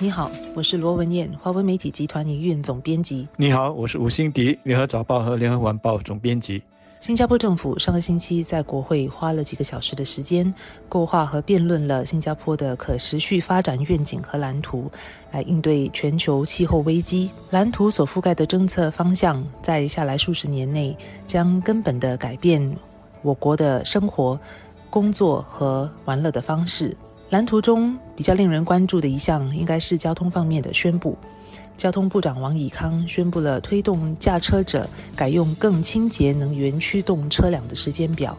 你好，我是罗文燕，华文媒体集团营运总编辑。你好，我是吴欣迪，联合早报和联合晚报总编辑。新加坡政府上个星期在国会花了几个小时的时间，构画和辩论了新加坡的可持续发展愿景和蓝图，来应对全球气候危机。蓝图所覆盖的政策方向，在下来数十年内将根本的改变我国的生活、工作和玩乐的方式。蓝图中比较令人关注的一项，应该是交通方面的宣布。交通部长王以康宣布了推动驾车者改用更清洁能源驱动车辆的时间表。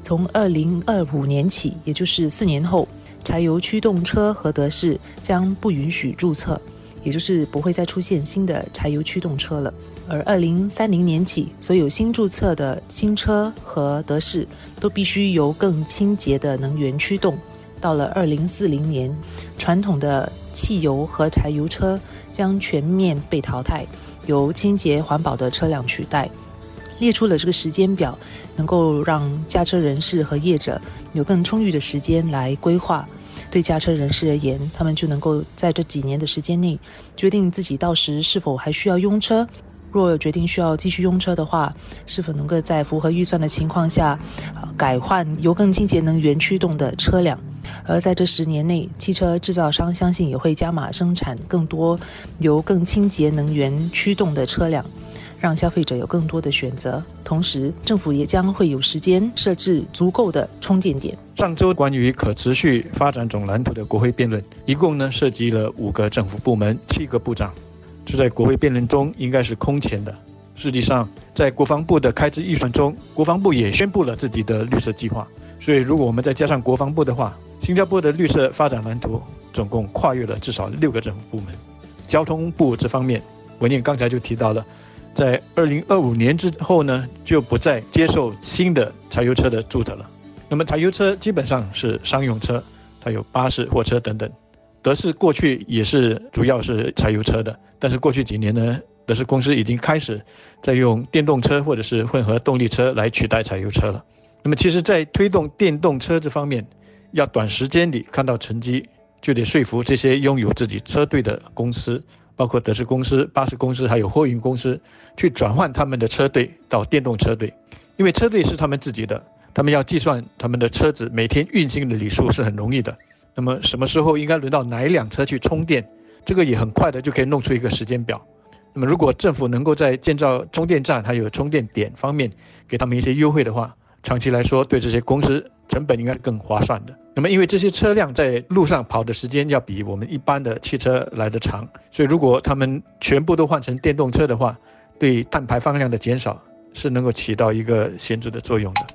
从二零二五年起，也就是四年后，柴油驱动车和德士将不允许注册，也就是不会再出现新的柴油驱动车了。而二零三零年起，所有新注册的新车和德士都必须由更清洁的能源驱动。到了二零四零年，传统的汽油和柴油车将全面被淘汰，由清洁环保的车辆取代。列出了这个时间表，能够让驾车人士和业者有更充裕的时间来规划。对驾车人士而言，他们就能够在这几年的时间内，决定自己到时是否还需要用车。若决定需要继续用车的话，是否能够在符合预算的情况下，改换由更清洁能源驱动的车辆？而在这十年内，汽车制造商相信也会加码生产更多由更清洁能源驱动的车辆，让消费者有更多的选择。同时，政府也将会有时间设置足够的充电点。上周关于可持续发展总蓝图的国会辩论，一共呢涉及了五个政府部门、七个部长。这在国会辩论中应该是空前的。实际上，在国防部的开支预算中，国防部也宣布了自己的绿色计划。所以，如果我们再加上国防部的话，新加坡的绿色发展蓝图总共跨越了至少六个政府部门。交通部这方面，文燕刚才就提到了，在二零二五年之后呢，就不再接受新的柴油车的注册了。那么，柴油车基本上是商用车，它有巴士、货车等等。德士过去也是主要是柴油车的，但是过去几年呢，德士公司已经开始在用电动车或者是混合动力车来取代柴油车了。那么，其实，在推动电动车这方面，要短时间里看到成绩，就得说服这些拥有自己车队的公司，包括德士公司、巴士公司还有货运公司，去转换他们的车队到电动车队，因为车队是他们自己的，他们要计算他们的车子每天运行的里数是很容易的。那么什么时候应该轮到哪一辆车去充电？这个也很快的就可以弄出一个时间表。那么如果政府能够在建造充电站还有充电点方面给他们一些优惠的话，长期来说对这些公司成本应该更划算的。那么因为这些车辆在路上跑的时间要比我们一般的汽车来得长，所以如果他们全部都换成电动车的话，对碳排放量的减少是能够起到一个显著的作用的。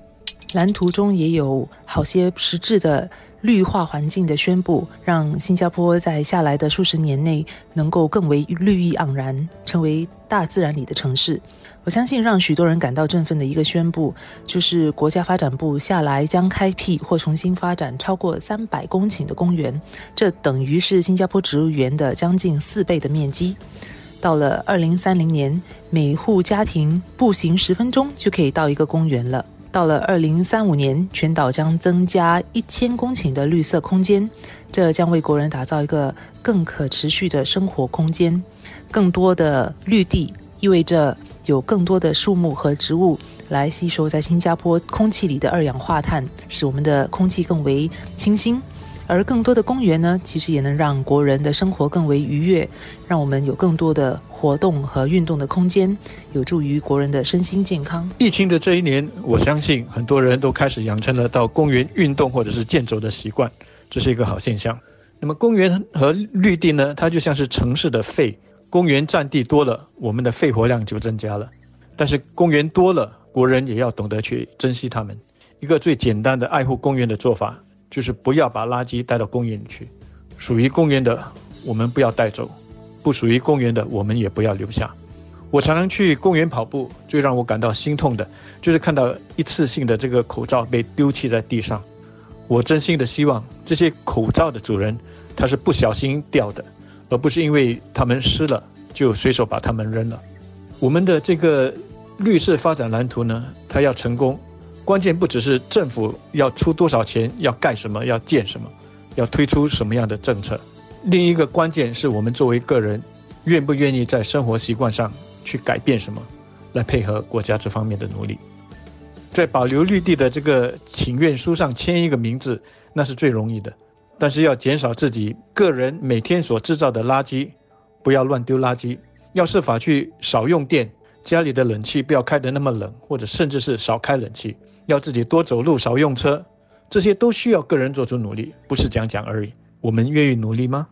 蓝图中也有好些实质的。绿化环境的宣布，让新加坡在下来的数十年内能够更为绿意盎然，成为大自然里的城市。我相信，让许多人感到振奋的一个宣布，就是国家发展部下来将开辟或重新发展超过三百公顷的公园，这等于是新加坡植物园的将近四倍的面积。到了二零三零年，每户家庭步行十分钟就可以到一个公园了。到了二零三五年，全岛将增加一千公顷的绿色空间，这将为国人打造一个更可持续的生活空间。更多的绿地意味着有更多的树木和植物来吸收在新加坡空气里的二氧化碳，使我们的空气更为清新。而更多的公园呢，其实也能让国人的生活更为愉悦，让我们有更多的活动和运动的空间，有助于国人的身心健康。疫情的这一年，我相信很多人都开始养成了到公园运动或者是健走的习惯，这是一个好现象。那么公园和绿地呢，它就像是城市的肺，公园占地多了，我们的肺活量就增加了。但是公园多了，国人也要懂得去珍惜它们。一个最简单的爱护公园的做法。就是不要把垃圾带到公园里去，属于公园的我们不要带走，不属于公园的我们也不要留下。我常常去公园跑步，最让我感到心痛的就是看到一次性的这个口罩被丢弃在地上。我真心的希望这些口罩的主人他是不小心掉的，而不是因为他们湿了就随手把它们扔了。我们的这个绿色发展蓝图呢，它要成功。关键不只是政府要出多少钱，要干什么，要建什么，要推出什么样的政策，另一个关键是我们作为个人，愿不愿意在生活习惯上去改变什么，来配合国家这方面的努力。在保留绿地的这个请愿书上签一个名字，那是最容易的。但是要减少自己个人每天所制造的垃圾，不要乱丢垃圾，要设法去少用电，家里的冷气不要开得那么冷，或者甚至是少开冷气，要自己多走路，少用车，这些都需要个人做出努力，不是讲讲而已。我们愿意努力吗？